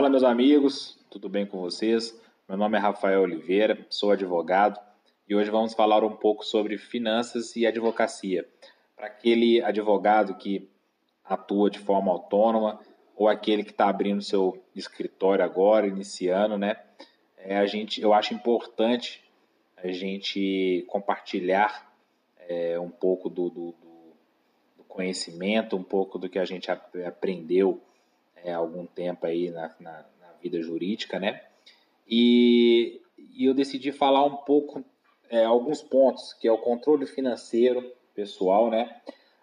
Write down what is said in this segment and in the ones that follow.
Fala, meus amigos, tudo bem com vocês? Meu nome é Rafael Oliveira, sou advogado e hoje vamos falar um pouco sobre finanças e advocacia. Para aquele advogado que atua de forma autônoma ou aquele que está abrindo seu escritório agora, iniciando, né? É, a gente, eu acho importante a gente compartilhar é, um pouco do, do, do, conhecimento, um pouco do que a gente aprendeu é, algum tempo aí na, na, na, vida jurídica, né? E, e eu decidi falar um pouco, é, alguns pontos, que é o controle financeiro pessoal, né?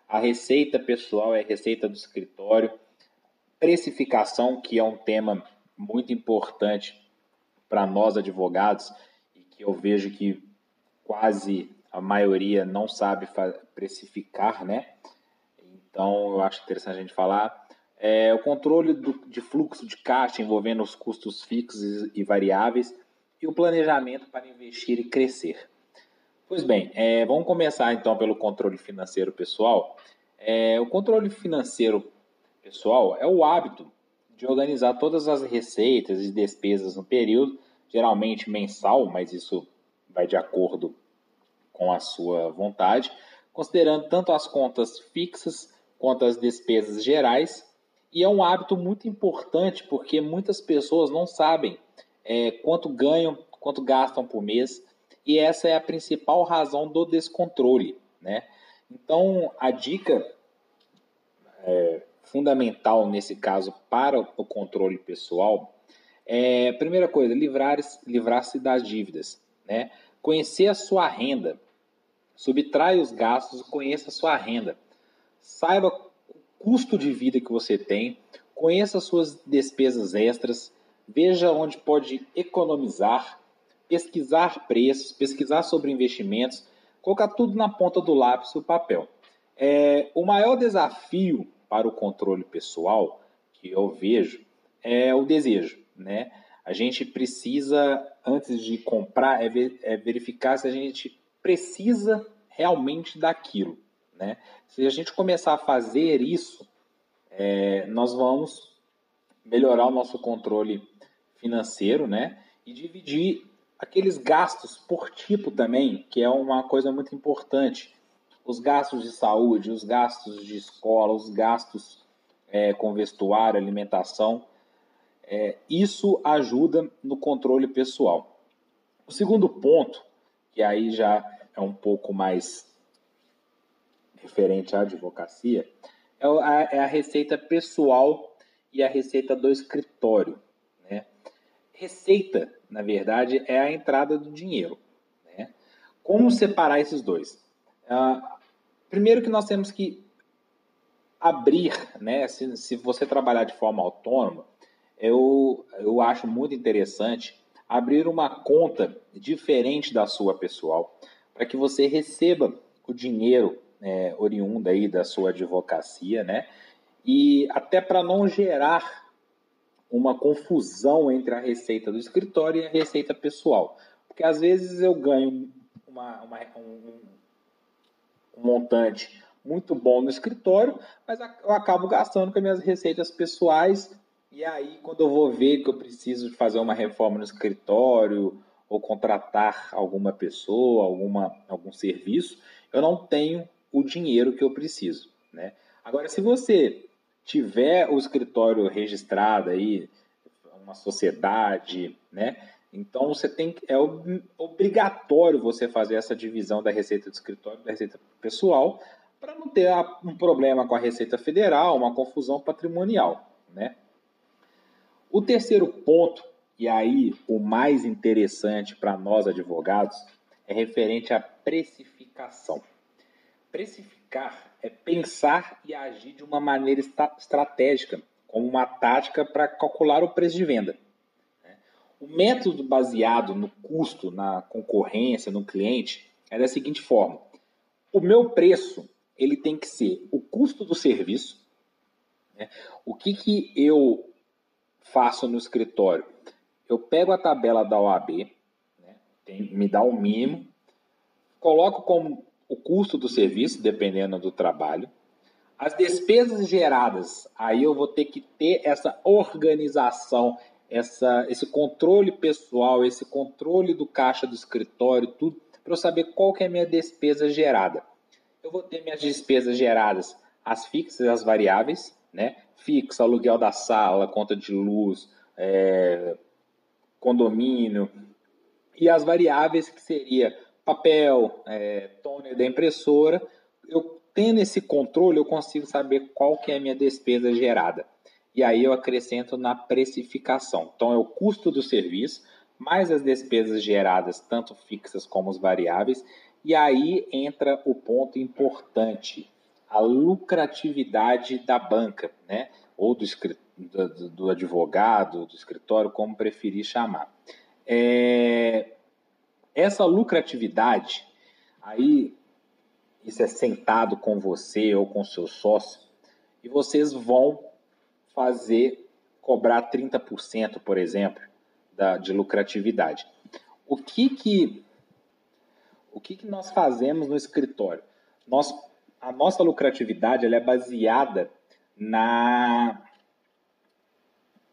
A receita pessoal é a receita do escritório, precificação, que é um tema muito importante para nós advogados e que eu vejo que quase a maioria não sabe precificar, né? Então eu acho interessante a gente falar é, o controle do, de fluxo de caixa envolvendo os custos fixos e variáveis e o planejamento para investir e crescer. Pois bem, é, vamos começar então pelo controle financeiro pessoal. É, o controle financeiro pessoal é o hábito de organizar todas as receitas e despesas no período, geralmente mensal, mas isso vai de acordo com a sua vontade, considerando tanto as contas fixas quanto as despesas gerais e é um hábito muito importante porque muitas pessoas não sabem é, quanto ganham, quanto gastam por mês, e essa é a principal razão do descontrole. Né? Então, a dica é, fundamental nesse caso para o controle pessoal é, primeira coisa, livrar-se livrar das dívidas. Né? Conhecer a sua renda. Subtrai os gastos e conheça a sua renda. Saiba custo de vida que você tem, conheça suas despesas extras, veja onde pode economizar, pesquisar preços, pesquisar sobre investimentos, colocar tudo na ponta do lápis e o papel. É, o maior desafio para o controle pessoal que eu vejo é o desejo, né? A gente precisa, antes de comprar, é, é verificar se a gente precisa realmente daquilo. Né? Se a gente começar a fazer isso, é, nós vamos melhorar o nosso controle financeiro né? e dividir aqueles gastos por tipo também, que é uma coisa muito importante. Os gastos de saúde, os gastos de escola, os gastos é, com vestuário, alimentação. É, isso ajuda no controle pessoal. O segundo ponto, que aí já é um pouco mais referente à advocacia é a, é a receita pessoal e a receita do escritório. Né? Receita, na verdade, é a entrada do dinheiro. Né? Como separar esses dois? Ah, primeiro que nós temos que abrir, né? Se, se, você trabalhar de forma autônoma, eu, eu acho muito interessante abrir uma conta diferente da sua pessoal, para que você receba o dinheiro é, oriunda aí da sua advocacia, né? E até para não gerar uma confusão entre a receita do escritório e a receita pessoal. Porque às vezes eu ganho uma, uma, um, um montante muito bom no escritório, mas eu acabo gastando com as minhas receitas pessoais. E aí, quando eu vou ver que eu preciso fazer uma reforma no escritório ou contratar alguma pessoa, alguma, algum serviço, eu não tenho o dinheiro que eu preciso. Né? Agora, se você tiver o escritório registrado aí, uma sociedade, né? Então você tem é obrigatório você fazer essa divisão da receita do escritório da receita pessoal para não ter um problema com a receita federal, uma confusão patrimonial, né? O terceiro ponto e aí o mais interessante para nós advogados é referente à precificação. Precificar é pensar e agir de uma maneira estratégica, como uma tática para calcular o preço de venda. Né? O método baseado no custo, na concorrência, no cliente, é da seguinte forma: o meu preço ele tem que ser o custo do serviço. Né? O que, que eu faço no escritório? Eu pego a tabela da OAB, né? tem, me dá o um mínimo, coloco como o custo do serviço, dependendo do trabalho. As despesas geradas, aí eu vou ter que ter essa organização, essa, esse controle pessoal, esse controle do caixa do escritório, tudo, para eu saber qual que é a minha despesa gerada. Eu vou ter minhas despesas geradas, as fixas e as variáveis, né? Fixa, aluguel da sala, conta de luz, é, condomínio, e as variáveis que seria papel, é, toner da impressora, eu tendo esse controle, eu consigo saber qual que é a minha despesa gerada. E aí eu acrescento na precificação. Então é o custo do serviço, mais as despesas geradas, tanto fixas como as variáveis. E aí entra o ponto importante, a lucratividade da banca, né? ou do, do, do advogado, do escritório, como preferir chamar. É, essa lucratividade, aí isso é sentado com você ou com seu sócio, e vocês vão fazer cobrar 30%, por exemplo, da, de lucratividade. O que que o que, que nós fazemos no escritório? Nós, a nossa lucratividade ela é baseada na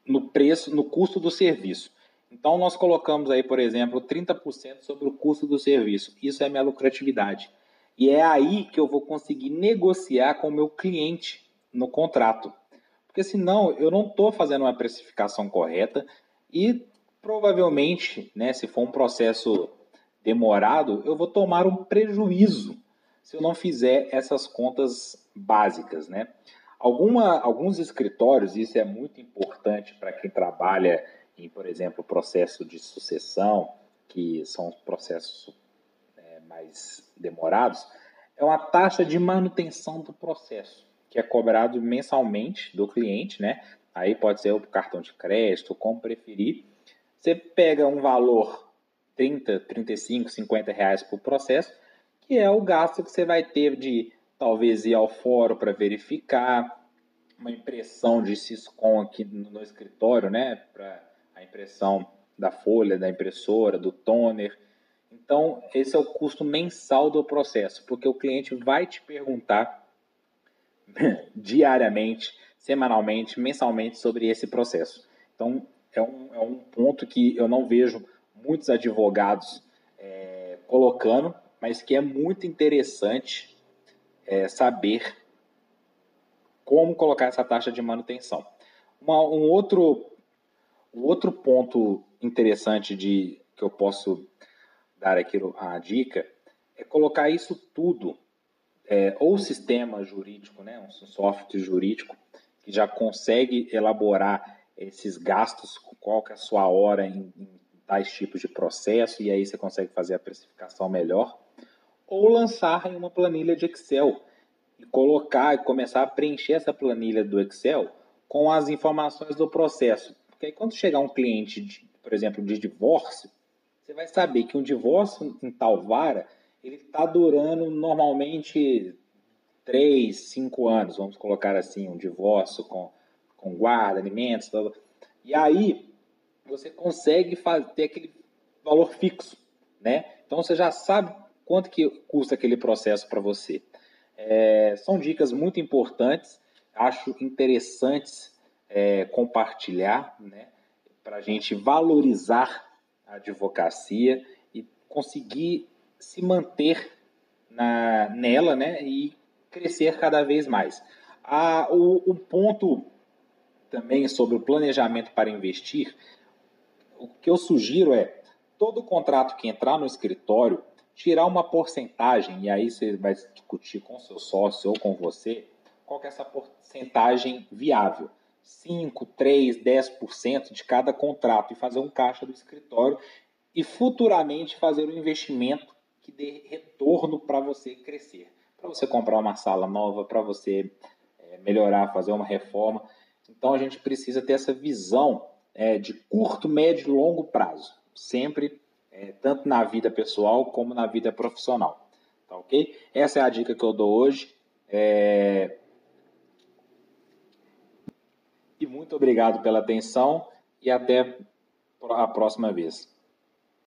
no preço, no custo do serviço. Então, nós colocamos aí, por exemplo, 30% sobre o custo do serviço. Isso é minha lucratividade. E é aí que eu vou conseguir negociar com o meu cliente no contrato. Porque senão eu não estou fazendo uma precificação correta e provavelmente, né, se for um processo demorado, eu vou tomar um prejuízo se eu não fizer essas contas básicas, né? Alguma, alguns escritórios, isso é muito importante para quem trabalha em, por exemplo, processo de sucessão, que são processos é, mais demorados, é uma taxa de manutenção do processo, que é cobrado mensalmente do cliente, né? Aí pode ser o cartão de crédito, como preferir. Você pega um valor 30, 35, 50 reais por processo, que é o gasto que você vai ter de talvez ir ao fórum para verificar, uma impressão de Syscom aqui no escritório, né, para a impressão da folha, da impressora, do toner. Então, esse é o custo mensal do processo, porque o cliente vai te perguntar diariamente, semanalmente, mensalmente sobre esse processo. Então, é um, é um ponto que eu não vejo muitos advogados é, colocando, mas que é muito interessante é, saber como colocar essa taxa de manutenção. Uma, um, outro, um outro ponto interessante de que eu posso dar aqui a dica é colocar isso tudo, é, ou sistema jurídico, né, um software jurídico, que já consegue elaborar esses gastos, qual que é a sua hora em, em tais tipos de processo, e aí você consegue fazer a precificação melhor ou lançar em uma planilha de Excel e colocar e começar a preencher essa planilha do Excel com as informações do processo. Porque aí quando chegar um cliente, de, por exemplo, de divórcio, você vai saber que um divórcio em tal vara, ele está durando normalmente 3, 5 anos, vamos colocar assim, um divórcio com, com guarda, alimentos, blá, blá. e aí você consegue fazer, ter aquele valor fixo, né? Então você já sabe quanto que custa aquele processo para você. É, são dicas muito importantes, acho interessantes é, compartilhar, né, para a gente valorizar a advocacia e conseguir se manter na, nela né, e crescer cada vez mais. Ah, o, o ponto também sobre o planejamento para investir, o que eu sugiro é todo contrato que entrar no escritório tirar uma porcentagem, e aí você vai discutir com seu sócio ou com você, qual é essa porcentagem viável. 5, 3, 10% de cada contrato e fazer um caixa do escritório e futuramente fazer um investimento que dê retorno para você crescer. Para você comprar uma sala nova, para você é, melhorar, fazer uma reforma. Então a gente precisa ter essa visão é, de curto, médio e longo prazo. Sempre é, tanto na vida pessoal como na vida profissional. Tá ok? Essa é a dica que eu dou hoje. É... E muito obrigado pela atenção e até a próxima vez.